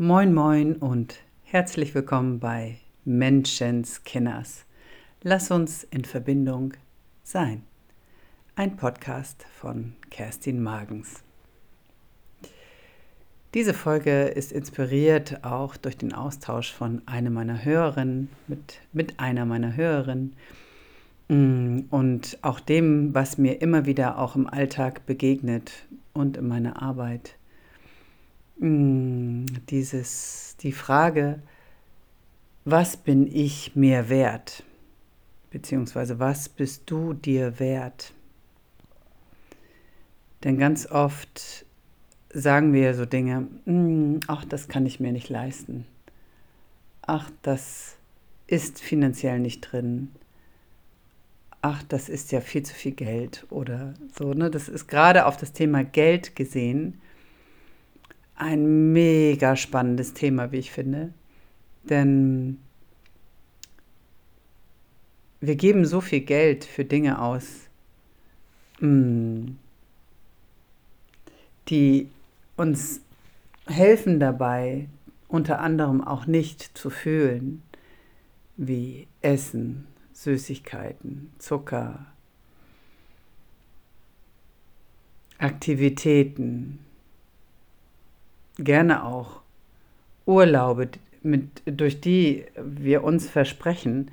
Moin moin und herzlich willkommen bei Menschenskinners. Lass uns in Verbindung sein. Ein Podcast von Kerstin Magens. Diese Folge ist inspiriert auch durch den Austausch von einer meiner Hörerinnen mit, mit einer meiner Hörerinnen mm, und auch dem, was mir immer wieder auch im Alltag begegnet und in meiner Arbeit dieses, die Frage, was bin ich mir wert? Beziehungsweise was bist du dir wert? Denn ganz oft sagen wir so Dinge, mm, ach, das kann ich mir nicht leisten. Ach, das ist finanziell nicht drin. Ach, das ist ja viel zu viel Geld oder so. Ne? Das ist gerade auf das Thema Geld gesehen ein mega spannendes Thema, wie ich finde. Denn wir geben so viel Geld für Dinge aus, mm, die uns helfen dabei, unter anderem auch nicht zu fühlen, wie Essen, Süßigkeiten, Zucker, Aktivitäten, gerne auch Urlaube, mit, durch die wir uns versprechen,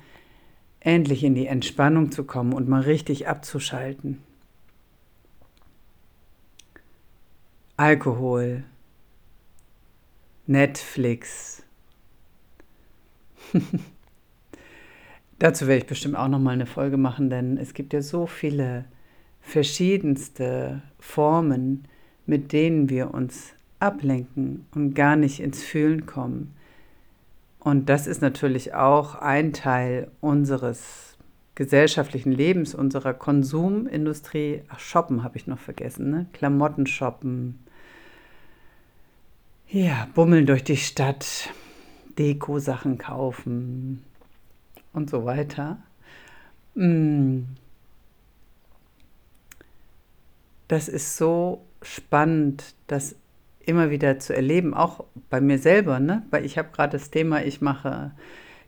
endlich in die Entspannung zu kommen und mal richtig abzuschalten. Alkohol, Netflix. Dazu werde ich bestimmt auch noch mal eine Folge machen, denn es gibt ja so viele verschiedenste Formen, mit denen wir uns ablenken und gar nicht ins Fühlen kommen. Und das ist natürlich auch ein Teil unseres gesellschaftlichen Lebens, unserer Konsumindustrie. Ach, shoppen habe ich noch vergessen, ne? Klamotten shoppen. Ja, bummeln durch die Stadt, Deko-Sachen kaufen und so weiter. Mm. Das ist so spannend, dass immer wieder zu erleben, auch bei mir selber, ne? weil ich habe gerade das Thema, ich mache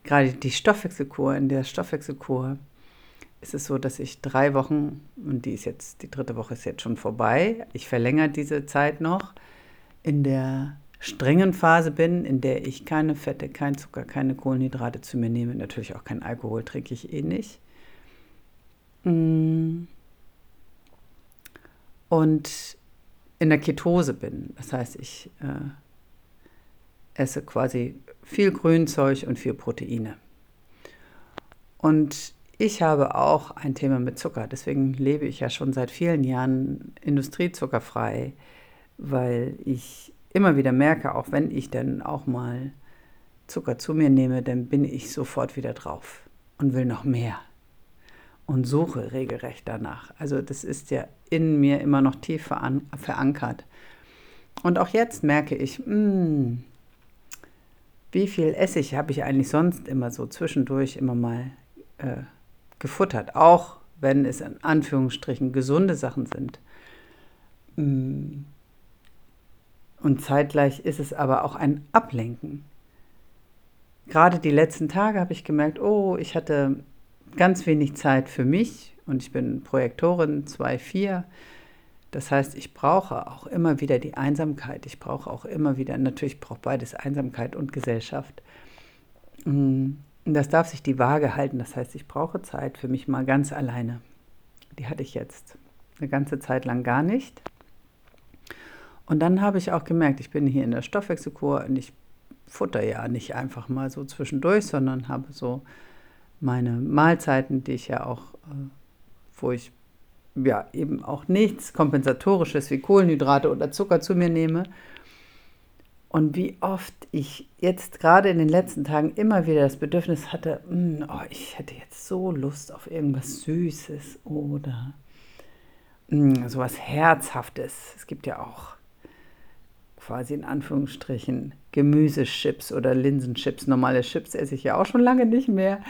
gerade die Stoffwechselkur. In der Stoffwechselkur ist es so, dass ich drei Wochen, und die ist jetzt, die dritte Woche ist jetzt schon vorbei, ich verlängere diese Zeit noch, in der strengen Phase bin, in der ich keine Fette, kein Zucker, keine Kohlenhydrate zu mir nehme. Natürlich auch kein Alkohol trinke ich eh nicht. Mm. Und in der Ketose bin. Das heißt, ich äh, esse quasi viel Grünzeug und viel Proteine. Und ich habe auch ein Thema mit Zucker. Deswegen lebe ich ja schon seit vielen Jahren industriezuckerfrei, weil ich immer wieder merke, auch wenn ich dann auch mal Zucker zu mir nehme, dann bin ich sofort wieder drauf und will noch mehr und suche regelrecht danach. Also das ist ja in mir immer noch tief verankert. Und auch jetzt merke ich, mh, hm, wie viel Essig habe ich eigentlich sonst immer so zwischendurch immer mal äh, gefuttert, auch wenn es in Anführungsstrichen gesunde Sachen sind. Hm. Und zeitgleich ist es aber auch ein Ablenken. Gerade die letzten Tage habe ich gemerkt, oh, ich hatte ganz wenig Zeit für mich und ich bin Projektorin 2.4. Das heißt, ich brauche auch immer wieder die Einsamkeit. Ich brauche auch immer wieder, natürlich braucht beides Einsamkeit und Gesellschaft. Mm, das darf sich die Waage halten. Das heißt, ich brauche Zeit für mich mal ganz alleine. Die hatte ich jetzt eine ganze Zeit lang gar nicht. Und dann habe ich auch gemerkt, ich bin hier in der Stoffwechselkur und ich futter ja nicht einfach mal so zwischendurch, sondern habe so meine Mahlzeiten, die ich ja auch, äh, wo ich ja eben auch nichts Kompensatorisches wie Kohlenhydrate oder Zucker zu mir nehme. Und wie oft ich jetzt gerade in den letzten Tagen immer wieder das Bedürfnis hatte, hm, oh, ich hätte jetzt so Lust auf irgendwas Süßes oder mh, hm, sowas Herzhaftes. Es gibt ja auch quasi in Anführungsstrichen Gemüsechips oder Linsenchips. Normale Chips esse ich ja auch schon lange nicht mehr.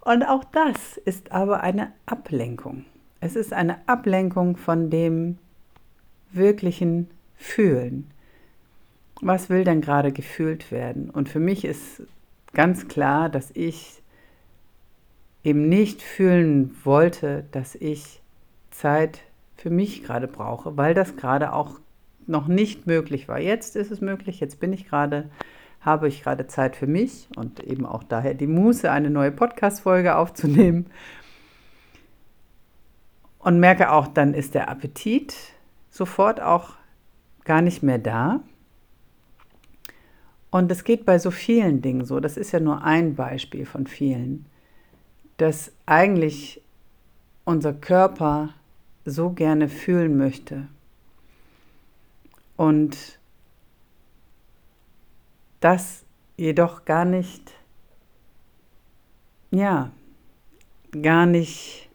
Und auch das ist aber eine Ablenkung. Es ist eine Ablenkung von dem wirklichen Fühlen. was will denn gerade gefühlt werden? Und für mich ist ganz klar, dass ich eben nicht fühlen wollte, dass ich Zeit für mich gerade brauche, weil das gerade auch noch nicht möglich war. Jetzt ist es möglich, jetzt bin ich gerade, habe ich gerade Zeit für mich und eben auch daher die Muße, eine neue Podcast-Folge aufzunehmen. Und merke auch, dann ist der Appetit sofort auch gar nicht mehr da. Und es geht bei so vielen Dingen so, das ist ja nur ein Beispiel von vielen, dass eigentlich unser Körper so gerne fühlen möchte. Und das jedoch gar nicht, ja, gar nicht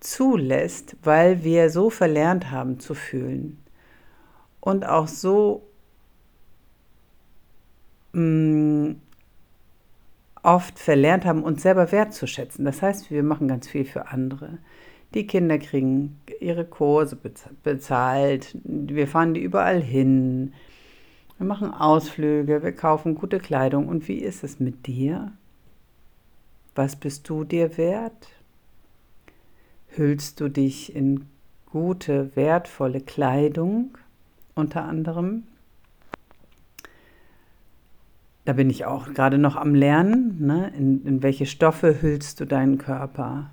zulässt, weil wir so verlernt haben zu fühlen und auch so mh, mm, oft verlernt haben, uns selber wertzuschätzen. Das heißt, wir machen ganz viel für andere. Die Kinder kriegen ihre Kurse bezahlt, wir fahren die überall hin, wir machen Ausflüge, wir kaufen gute Kleidung. Und wie ist es mit dir? Was bist du dir wert? Hüllst du dich in gute, wertvolle Kleidung unter anderem? Da bin ich auch gerade noch am Lernen. Ne? In, in welche Stoffe hüllst du deinen Körper?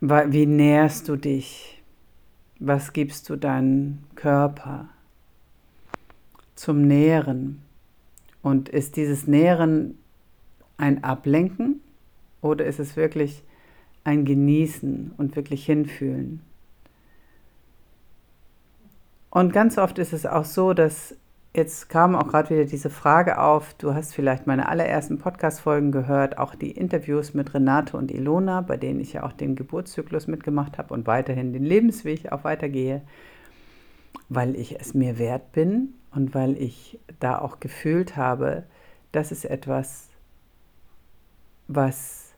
Wie nährst du dich? Was gibst du deinem Körper zum Nähren? Und ist dieses Nähren ein Ablenken oder ist es wirklich ein Genießen und wirklich hinfühlen? Und ganz oft ist es auch so, dass jetzt kam auch gerade wieder diese Frage auf, du hast vielleicht meine allerersten Podcast-Folgen gehört, auch die Interviews mit Renate und Ilona, bei denen ich ja auch den Geburtszyklus mitgemacht habe und weiterhin den Lebensweg auch weitergehe, weil ich es mir wert bin und weil ich da auch gefühlt habe, das ist etwas, was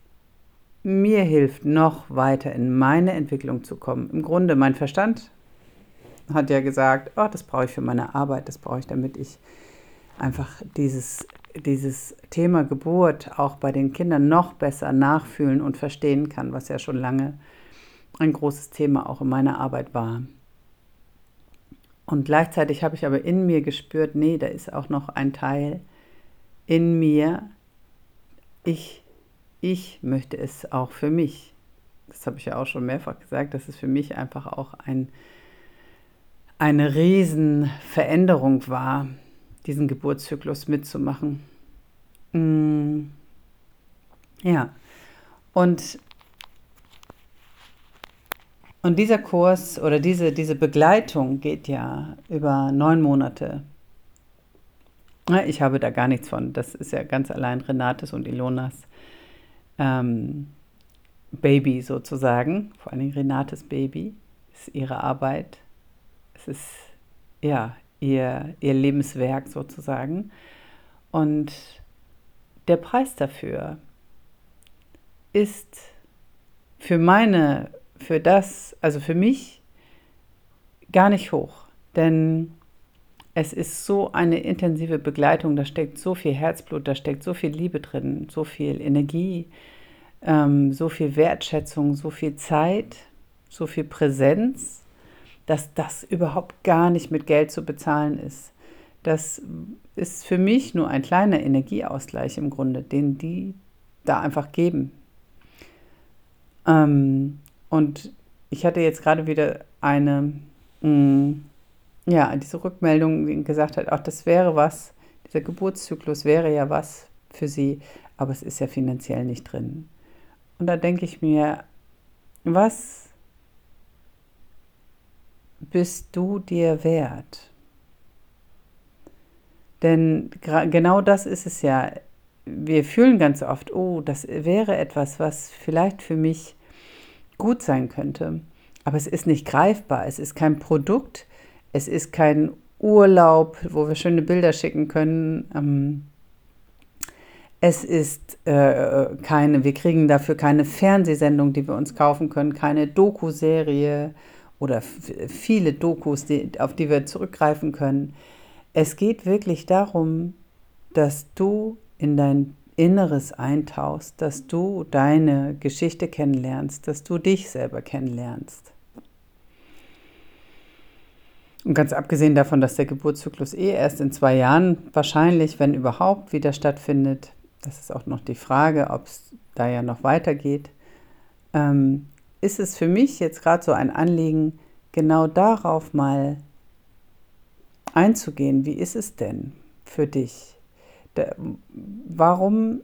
mir hilft, noch weiter in meine Entwicklung zu kommen. Im Grunde, mein Verstand hat ja gesagt, oh, das brauche ich für meine Arbeit, das brauche ich, damit ich einfach dieses, dieses Thema Geburt auch bei den Kindern noch besser nachfühlen und verstehen kann, was ja schon lange ein großes Thema auch in meiner Arbeit war. Und gleichzeitig habe ich aber in mir gespürt, nee, da ist auch noch ein Teil in mir, ich ich möchte es auch für mich. Das habe ich ja auch schon mehrfach gesagt, dass es für mich einfach auch ein, eine Riesenveränderung war, diesen Geburtszyklus mitzumachen. Mm. Ja, und, und dieser Kurs oder diese, diese Begleitung geht ja über neun Monate. Ich habe da gar nichts von. Das ist ja ganz allein Renates und Ilonas ähm, Baby sozusagen, vor allem Renates Baby, ist ihre Arbeit. Es ist ja ihr, ihr Lebenswerk sozusagen. Und der Preis dafür ist für meine, für das, also für mich gar nicht hoch. Denn es ist so eine intensive Begleitung, da steckt so viel Herzblut, da steckt so viel Liebe drin, so viel Energie, ähm, so viel Wertschätzung, so viel Zeit, so viel Präsenz, dass das überhaupt gar nicht mit Geld zu bezahlen ist. Das ist für mich nur ein kleiner Energieausgleich im Grunde, den die da einfach geben. Ähm, und ich hatte jetzt gerade wieder eine, mh, mm, ja, diese Rückmeldung, die gesagt hat, auch das wäre was, dieser Geburtszyklus wäre ja was für sie, aber es ist ja finanziell nicht drin. Und da denke ich mir, was bist du dir wert? Denn genau das ist es ja. Wir fühlen ganz oft, oh, das wäre etwas, was vielleicht für mich gut sein könnte. Aber es ist nicht greifbar. Es ist kein Produkt, es ist kein Urlaub, wo wir schöne Bilder schicken können. Ähm, es ist äh, keine, wir kriegen dafür keine Fernsehsendung, die wir uns kaufen können, keine Doku-Serie oder viele Dokus, die, auf die wir zurückgreifen können. Es geht wirklich darum, dass du in dein Inneres eintauchst, dass du deine Geschichte kennenlernst, dass du dich selber kennenlernst. Und ganz abgesehen davon, dass der Geburtszyklus eh erst in zwei Jahren wahrscheinlich, wenn überhaupt, wieder stattfindet, das ist auch noch die Frage, ob es da ja noch weitergeht, ähm, ist es für mich jetzt gerade so ein Anliegen, genau darauf mal einzugehen. Wie ist es denn für dich? Da, warum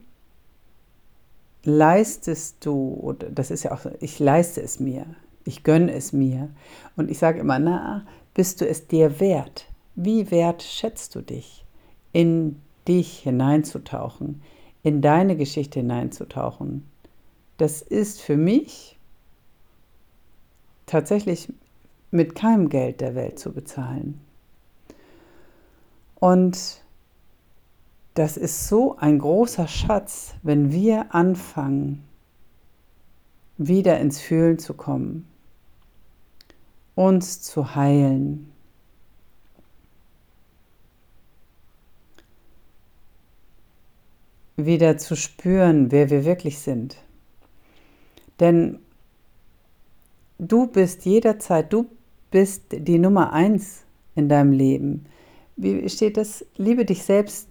leistest du, oder das ist ja auch so, ich leiste es mir, ich gönne es mir. Und ich sage immer, na, bist du es dir wert? Wie wert schätzt du dich, in dich hineinzutauchen, in deine Geschichte hineinzutauchen? Das ist für mich tatsächlich mit keinem Geld der Welt zu bezahlen. Und das ist so ein großer Schatz, wenn wir anfangen, wieder ins Fühlen zu kommen, uns zu heilen. Wieder zu spüren, wer wir wirklich sind. Denn du bist jederzeit, du bist die Nummer eins in deinem Leben. Wie steht das? Liebe dich selbst,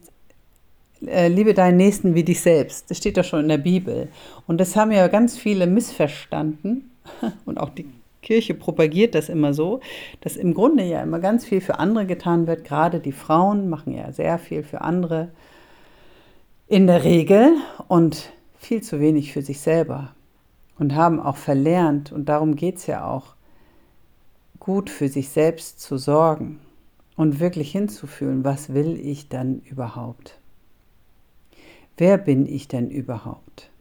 äh, liebe deinen Nächsten wie dich selbst. Das steht doch schon in der Bibel. Und das haben ja ganz viele missverstanden und auch die Kirche propagiert das immer so, dass im Grunde ja immer ganz viel für andere getan wird. Gerade die Frauen machen ja sehr viel für andere in der Regel und viel zu wenig für sich selber und haben auch verlernt, und darum geht es ja auch, gut für sich selbst zu sorgen und wirklich hinzufühlen, was will ich dann überhaupt? Wer bin ich denn überhaupt?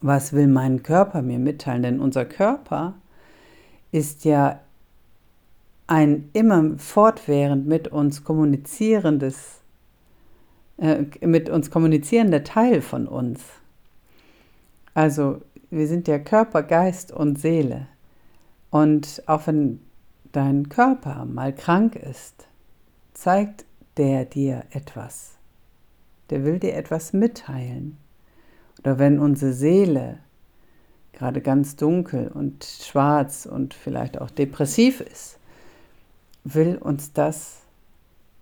Was will mein Körper mir mitteilen? Denn unser Körper ist ja ein immer fortwährend mit uns kommunizierendes, äh, mit uns kommunizierender Teil von uns. Also wir sind ja Körper, Geist und Seele. Und auch wenn dein Körper mal krank ist, zeigt der dir etwas. Der will dir etwas mitteilen. Oder wenn unsere Seele gerade ganz dunkel und schwarz und vielleicht auch depressiv ist, will uns das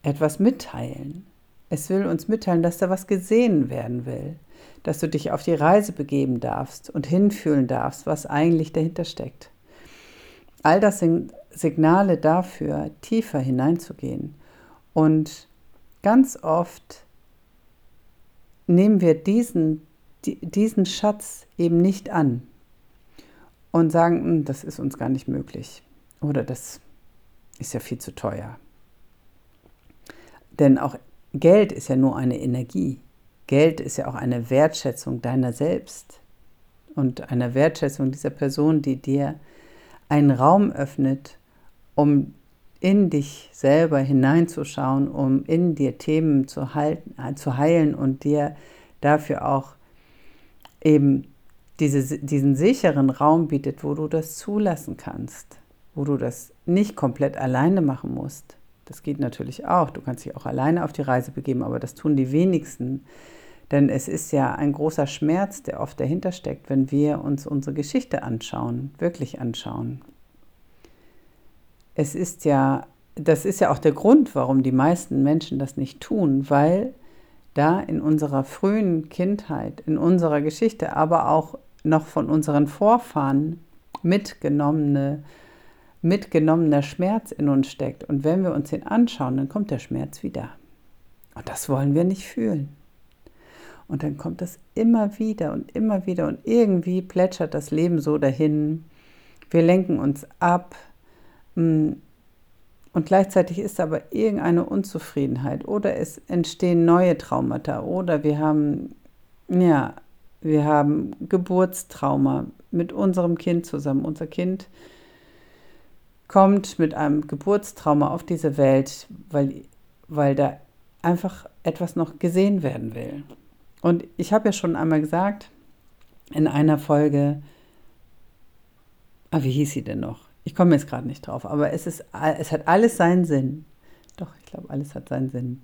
etwas mitteilen. Es will uns mitteilen, dass da was gesehen werden will, dass du dich auf die Reise begeben darfst und hinfühlen darfst, was eigentlich dahinter steckt. All das sind Signale dafür, tiefer hineinzugehen. Und ganz oft nehmen wir diesen, diesen Schatz eben nicht an und sagen, hm, das ist uns gar nicht möglich oder das ist ja viel zu teuer. Denn auch Geld ist ja nur eine Energie. Geld ist ja auch eine Wertschätzung deiner selbst und eine Wertschätzung dieser Person, die dir einen Raum öffnet, um in dich selber hineinzuschauen, um in dir Themen zu, halten, zu heilen und dir dafür auch eben diese, diesen sicheren Raum bietet, wo du das zulassen kannst, wo du das nicht komplett alleine machen musst. Das geht natürlich auch. Du kannst dich auch alleine auf die Reise begeben, aber das tun die wenigsten. Denn es ist ja ein großer Schmerz, der oft dahinter steckt, wenn wir uns unsere Geschichte anschauen, wirklich anschauen. Es ist ja, das ist ja auch der Grund, warum die meisten Menschen das nicht tun, weil da in unserer frühen Kindheit, in unserer Geschichte, aber auch noch von unseren Vorfahren mitgenommene, mitgenommener Schmerz in uns steckt. Und wenn wir uns den anschauen, dann kommt der Schmerz wieder. Und das wollen wir nicht fühlen. Und dann kommt das immer wieder und immer wieder und irgendwie plätschert das Leben so dahin. Wir lenken uns ab. Mm, und gleichzeitig ist aber irgendeine Unzufriedenheit oder es entstehen neue Traumata oder wir haben ja wir haben Geburtstrauma mit unserem Kind zusammen. Unser Kind kommt mit einem Geburtstrauma auf diese Welt, weil, weil da einfach etwas noch gesehen werden will. Und ich habe ja schon einmal gesagt in einer Folge, ah, wie hieß sie denn noch? Ich komme jetzt gerade nicht drauf, aber es, ist, es hat alles seinen Sinn. Doch, ich glaube, alles hat seinen Sinn.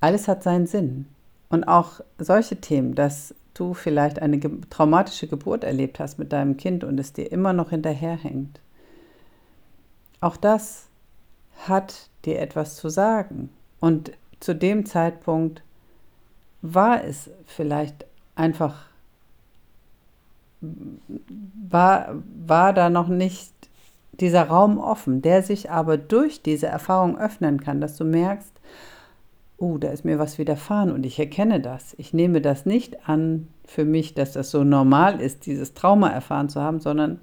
Alles hat seinen Sinn. Und auch solche Themen, dass du vielleicht eine traumatische Geburt erlebt hast mit deinem Kind und es dir immer noch hinterherhängt. Auch das hat dir etwas zu sagen. Und zu dem Zeitpunkt war es vielleicht einfach, war, war da noch nicht dieser Raum offen, der sich aber durch diese Erfahrung öffnen kann, dass du merkst, oh, da ist mir was widerfahren und ich erkenne das. Ich nehme das nicht an für mich, dass das so normal ist, dieses Trauma erfahren zu haben, sondern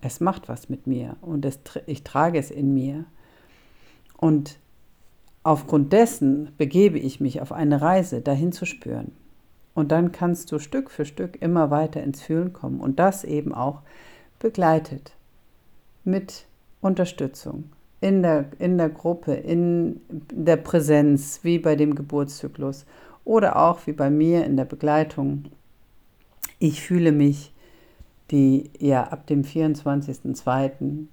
es macht was mit mir und es, ich trage es in mir. Und aufgrund dessen begebe ich mich auf eine Reise, dahin zu spüren. Und dann kannst du Stück für Stück immer weiter ins Fühlen kommen und das eben auch begleitet mit Unterstützung in der, in der Gruppe, in der Präsenz, wie bei dem Geburtszyklus oder auch wie bei mir in der Begleitung. Ich fühle mich, die ja ab dem 24.02.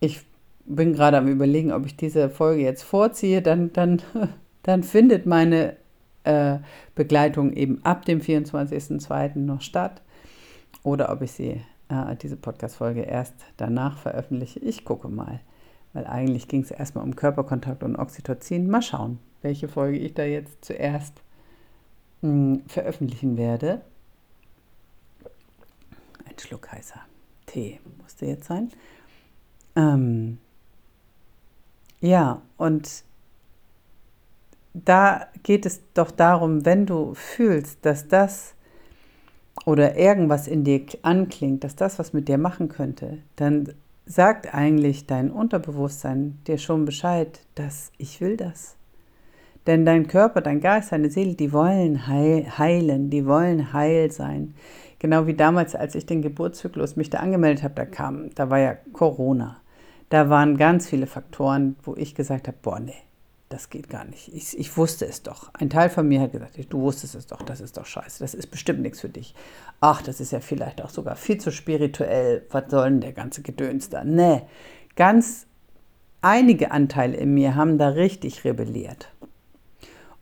Ich bin gerade am Überlegen, ob ich diese Folge jetzt vorziehe, dann, dann, dann findet meine äh, Begleitung eben ab dem 24.02. noch statt oder ob ich sie äh, diese Podcast-Folge erst danach veröffentliche. Ich gucke mal, weil eigentlich ging es erstmal um Körperkontakt und Oxytocin. Mal schauen, welche Folge ich da jetzt zuerst mh, hm, veröffentlichen werde. Schluck heißer Tee musste jetzt sein. Ähm, ja, und da geht es doch darum, wenn du fühlst, dass das oder irgendwas in dir anklingt, dass das was mit dir machen könnte, dann sagt eigentlich dein Unterbewusstsein dir schon Bescheid, dass ich will das. Denn dein Körper, dein Geist, deine Seele, die wollen heilen, die wollen heil sein. Genau wie damals, als ich den Geburtszyklus mich da angemeldet habe, da kam, da war ja Corona. Da waren ganz viele Faktoren, wo ich gesagt habe, boah, nee, das geht gar nicht. Ich, ich, wusste es doch. Ein Teil von mir hat gesagt, du wusstest es doch, das ist doch scheiße, das ist bestimmt nichts für dich. Ach, das ist ja vielleicht auch sogar viel zu spirituell. Was soll denn der ganze Gedöns da? Nee, ganz einige Anteile in mir haben da richtig rebelliert.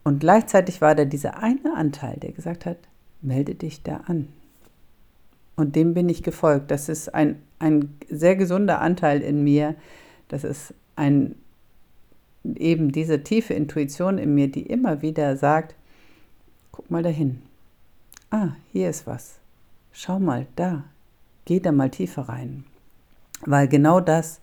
Und gleichzeitig war da dieser eine Anteil, der gesagt hat, melde dich da an. Und dem bin ich gefolgt. Das ist ein, ein sehr gesunder Anteil in mir. Das ist ein eben diese tiefe Intuition in mir, die immer wieder sagt, guck mal dahin. Ah, hier ist was. Schau mal, da. Geh da mal tiefer rein. Weil genau das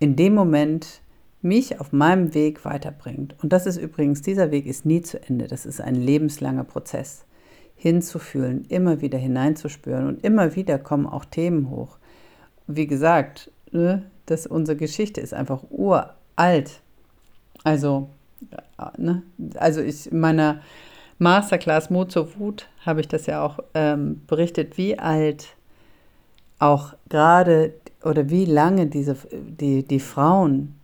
in dem Moment mich auf meinem Weg weiterbringt. Und das ist übrigens, dieser Weg ist nie zu Ende. Das ist ein lebenslanger Prozess. Hinzufühlen, immer wieder hineinzuspüren und immer wieder kommen auch Themen hoch. Wie gesagt, ne, das, unsere Geschichte ist einfach uralt. Also, ne? also ich in meiner Masterclass Mut zur Wut habe ich das ja auch ähm, berichtet, wie alt auch gerade oder wie lange diese, die, die Frauen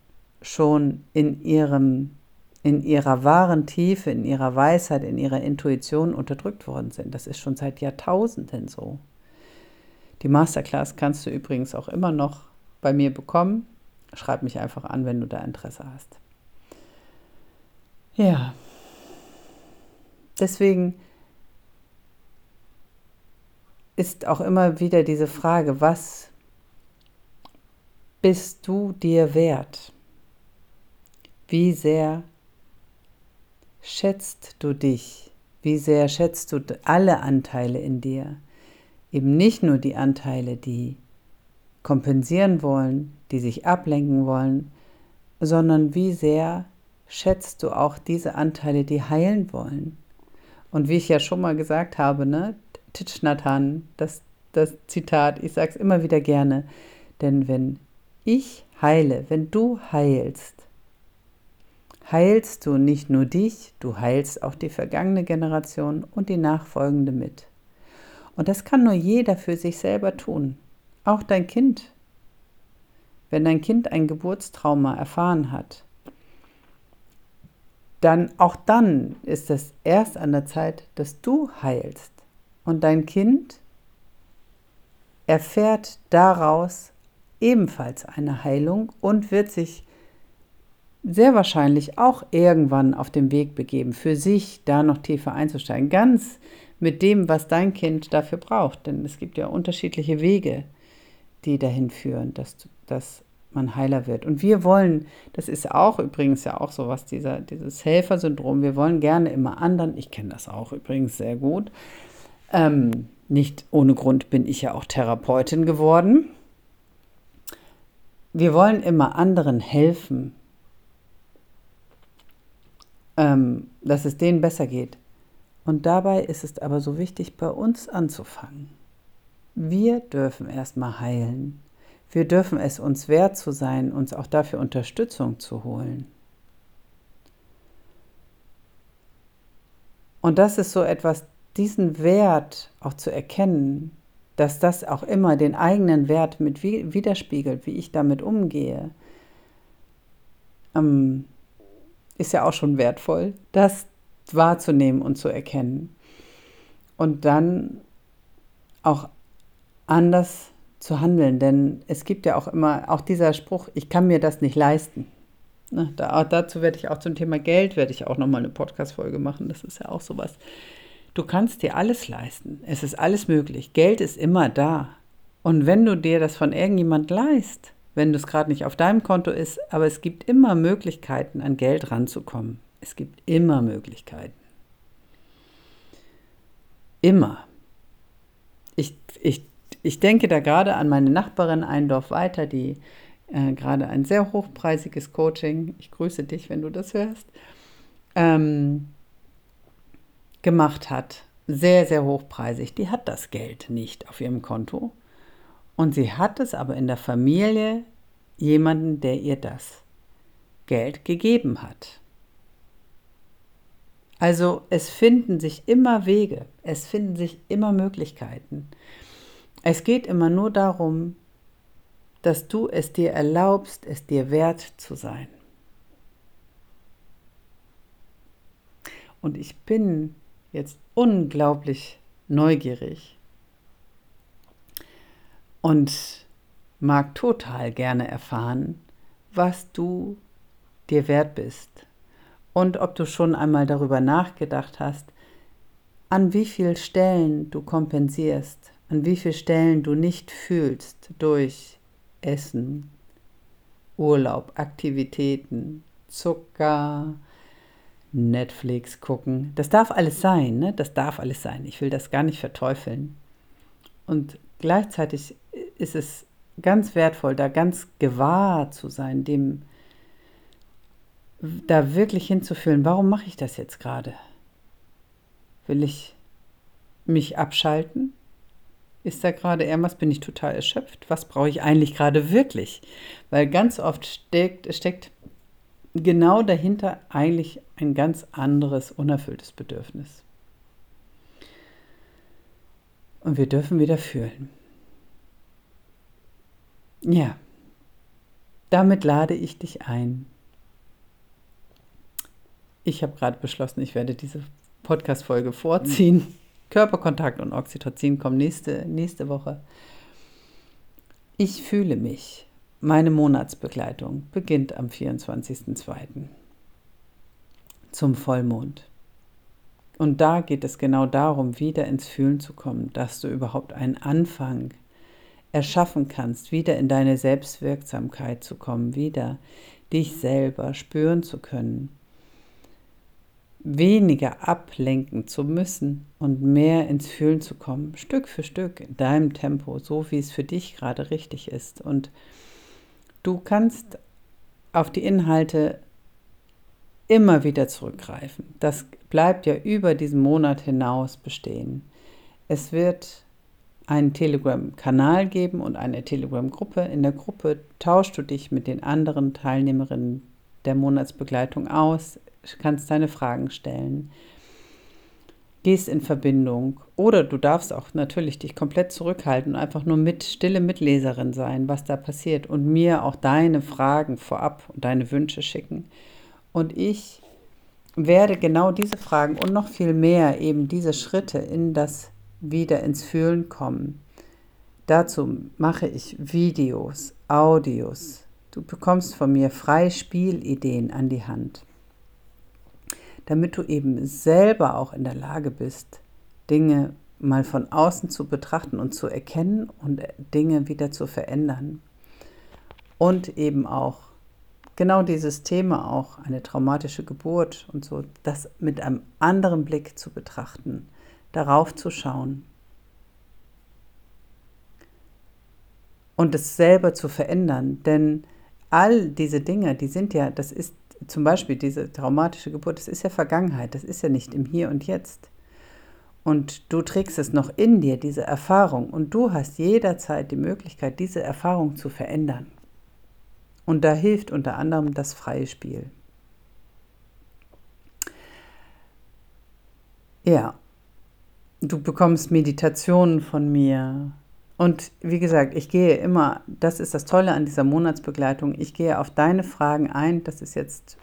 schon in ihrem in ihrer wahren Tiefe, in ihrer Weisheit, in ihrer Intuition unterdrückt worden sind. Das ist schon seit Jahrtausenden so. Die Masterclass kannst du übrigens auch immer noch bei mir bekommen. Schreib mich einfach an, wenn du da Interesse hast. Ja. Deswegen ist auch immer wieder diese Frage, was bist du dir wert? Wie sehr schätzt du dich? Wie sehr schätzt du alle Anteile in dir? Eben nicht nur die Anteile, die kompensieren wollen, die sich ablenken wollen, sondern wie sehr schätzt du auch diese Anteile, die heilen wollen. Und wie ich ja schon mal gesagt habe, ne, Titschnatan, das, das Zitat, ich sage es immer wieder gerne, denn wenn ich heile, wenn du heilst, heilst du nicht nur dich, du heilst auch die vergangene Generation und die nachfolgende mit. Und das kann nur jeder für sich selber tun, auch dein Kind. Wenn dein Kind ein Geburtstrauma erfahren hat, dann auch dann ist es erst an der Zeit, dass du heilst und dein Kind erfährt daraus ebenfalls eine Heilung und wird sich sehr wahrscheinlich auch irgendwann auf den Weg begeben, für sich da noch tiefer einzusteigen. Ganz mit dem, was dein Kind dafür braucht. Denn es gibt ja unterschiedliche Wege, die dahin führen, dass, dass man heiler wird. Und wir wollen, das ist auch übrigens ja auch so was, dieser, dieses Helfersyndrom, wir wollen gerne immer anderen, ich kenne das auch übrigens sehr gut, ähm, nicht ohne Grund bin ich ja auch Therapeutin geworden. Wir wollen immer anderen helfen, ähm, dass es denen besser geht. Und dabei ist es aber so wichtig, bei uns anzufangen. Wir dürfen erstmal heilen. Wir dürfen es uns wert zu sein, uns auch dafür Unterstützung zu holen. Und das ist so etwas, diesen Wert auch zu erkennen, dass das auch immer den eigenen Wert mit widerspiegelt, wie ich damit umgehe, ähm, ist ja auch schon wertvoll, das wahrzunehmen und zu erkennen. Und dann auch anders zu handeln, denn es gibt ja auch immer, auch dieser Spruch, ich kann mir das nicht leisten. Ne, da, dazu werde ich auch zum Thema Geld, werde ich auch nochmal eine Podcast-Folge machen, das ist ja auch sowas. Du kannst dir alles leisten, es ist alles möglich, Geld ist immer da. Und wenn du dir das von irgendjemand leist, wenn es gerade nicht auf deinem Konto ist, aber es gibt immer Möglichkeiten, an Geld ranzukommen. Es gibt immer Möglichkeiten. Immer. Ich, ich, ich denke da gerade an meine Nachbarin ein Dorf weiter, die äh, gerade ein sehr hochpreisiges Coaching, ich grüße dich, wenn du das hörst, ähm, gemacht hat. Sehr, sehr hochpreisig. Die hat das Geld nicht auf ihrem Konto. Und sie hat es aber in der Familie jemanden, der ihr das Geld gegeben hat. Also es finden sich immer Wege, es finden sich immer Möglichkeiten. Es geht immer nur darum, dass du es dir erlaubst, es dir wert zu sein. Und ich bin jetzt unglaublich neugierig und mag total gerne erfahren, was du dir wert bist und ob du schon einmal darüber nachgedacht hast, an wie vielen Stellen du kompensierst, an wie vielen Stellen du nicht fühlst durch Essen, Urlaub, Aktivitäten, Zucker, Netflix gucken. Das darf alles sein, ne? Das darf alles sein. Ich will das gar nicht verteufeln. Und gleichzeitig ist es ganz wertvoll, da ganz gewahr zu sein, dem da wirklich hinzufühlen, warum mache ich das jetzt gerade? Will ich mich abschalten? Ist da gerade irgendwas, bin ich total erschöpft? Was brauche ich eigentlich gerade wirklich? Weil ganz oft steckt, steckt genau dahinter eigentlich ein ganz anderes, unerfülltes Bedürfnis. Und wir dürfen wieder fühlen. Ja, damit lade ich dich ein. Ich habe gerade beschlossen, ich werde diese Podcast-Folge vorziehen. Mhm. Körperkontakt und Oxytocin kommen nächste, nächste Woche. Ich fühle mich. Meine Monatsbegleitung beginnt am 24.02. zum Vollmond. Und da geht es genau darum, wieder ins Fühlen zu kommen, dass du überhaupt einen Anfang erschaffen kannst, wieder in deine Selbstwirksamkeit zu kommen, wieder dich selber spüren zu können, weniger ablenken zu müssen und mehr ins Fühlen zu kommen, Stück für Stück in deinem Tempo, so wie es für dich gerade richtig ist. Und du kannst auf die Inhalte immer wieder zurückgreifen. Das bleibt ja über diesen Monat hinaus bestehen. Es wird einen Telegram-Kanal geben und eine Telegram-Gruppe. In der Gruppe tauschst du dich mit den anderen Teilnehmerinnen der Monatsbegleitung aus, kannst deine Fragen stellen, gehst in Verbindung oder du darfst auch natürlich dich komplett zurückhalten und einfach nur mit stille Mitleserin sein, was da passiert und mir auch deine Fragen vorab und deine Wünsche schicken. Und ich werde genau diese Fragen und noch viel mehr eben diese Schritte in das wieder ins Fühlen kommen, Dazu mache ich Videos, Audios. Du bekommst von mir frei Spielideen an die Hand, damit du eben selber auch in der Lage bist, Dinge mal von außen zu betrachten und zu erkennen und Dinge wieder zu verändern. Und eben auch genau dieses Thema auch, eine traumatische Geburt und so, das mit einem anderen Blick zu betrachten, darauf zu schauen und es selber zu verändern. Denn all diese Dinge, die sind ja, das ist zum Beispiel diese traumatische Geburt, das ist ja Vergangenheit, das ist ja nicht im Hier und Jetzt. Und du trägst es noch in dir, diese Erfahrung, und du hast jederzeit die Möglichkeit, diese Erfahrung zu verändern. Und da hilft unter anderem das freie Spiel. Ja, du bekommst Meditationen von mir. Und wie gesagt, ich gehe immer, das ist das Tolle an dieser Monatsbegleitung, ich gehe auf deine Fragen ein. Das ist jetzt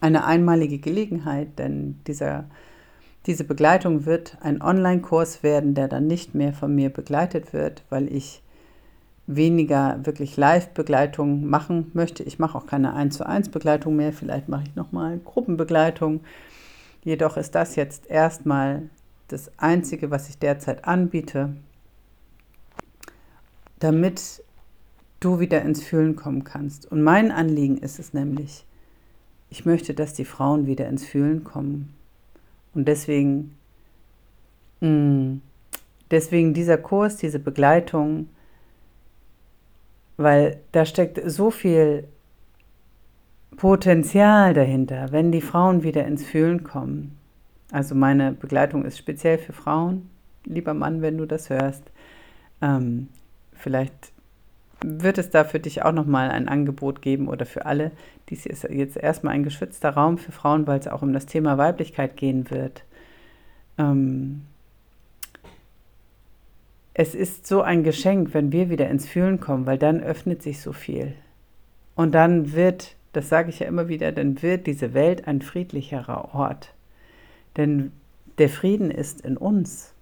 eine einmalige Gelegenheit, denn dieser, diese Begleitung wird ein Online-Kurs werden, der dann nicht mehr von mir begleitet wird, weil ich weniger wirklich Live-Begleitung machen möchte. Ich mache auch keine 1 zu 1 Begleitung mehr, vielleicht mache ich nochmal Gruppenbegleitung. Jedoch ist das jetzt erstmal das Einzige, was ich derzeit anbiete, damit du wieder ins Fühlen kommen kannst. Und mein Anliegen ist es nämlich, ich möchte, dass die Frauen wieder ins Fühlen kommen. Und deswegen, mh, mm, deswegen dieser Kurs, diese Begleitung, weil da steckt so viel Potenzial dahinter, wenn die Frauen wieder ins Fühlen kommen. Also meine Begleitung ist speziell für Frauen. Lieber Mann, wenn du das hörst, ähm, vielleicht wird es da für dich auch nochmal ein Angebot geben oder für alle. Dies ist jetzt erstmal ein geschützter Raum für Frauen, weil es auch um das Thema Weiblichkeit gehen wird. Ähm, es ist so ein Geschenk, wenn wir wieder ins Fühlen kommen, weil dann öffnet sich so viel. Und dann wird, das sage ich ja immer wieder, dann wird diese Welt ein friedlicherer Ort. Denn der Frieden ist in uns.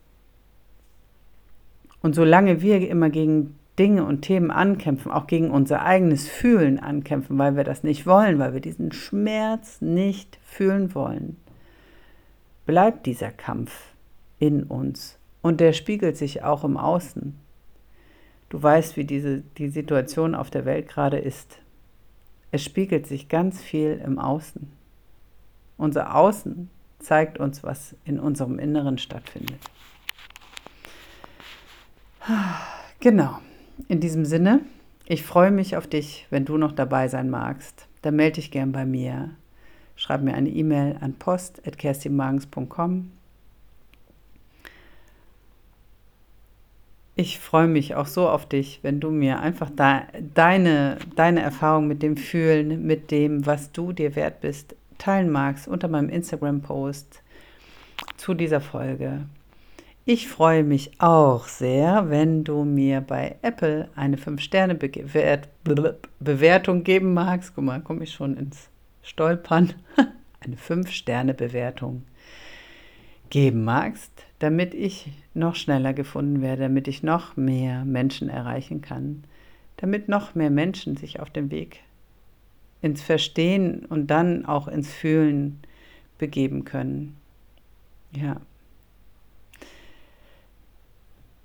Und solange wir immer gegen Dinge und Themen ankämpfen, auch gegen unser eigenes Fühlen ankämpfen, weil wir das nicht wollen, weil wir diesen Schmerz nicht fühlen wollen, bleibt dieser Kampf in uns und der spiegelt sich auch im Außen. Du weißt, wie diese, die Situation auf der Welt gerade ist. Es spiegelt sich ganz viel im Außen. Unser Außen zeigt uns, was in unserem Inneren stattfindet. Genau. In diesem Sinne, ich freue mich auf dich, wenn du noch dabei sein magst. Dann melde dich gern bei mir. Schreib mir eine E-Mail an post.kerstinmagens.com Ich freue mich auch so auf dich, wenn du mir einfach da, deine, deine Erfahrung mit dem Fühlen, mit dem, was du dir wert bist, teilen magst unter meinem Instagram-Post zu dieser Folge. Ich freue mich auch sehr, wenn du mir bei Apple eine 5-Sterne-Bewertung geben magst. Guck mal, komme ich schon ins Stolpern. eine 5-Sterne-Bewertung geben magst damit ich noch schneller gefunden werde, damit ich noch mehr Menschen erreichen kann, damit noch mehr Menschen sich auf den Weg ins Verstehen und dann auch ins Fühlen begeben können. Ja.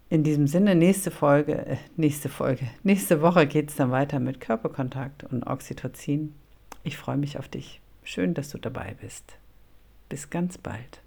In diesem Sinne, nächste Folge, äh, nächste Folge, nächste Woche geht es dann weiter mit Körperkontakt und Oxytocin. Ich freue mich auf dich. Schön, dass du dabei bist. Bis ganz bald.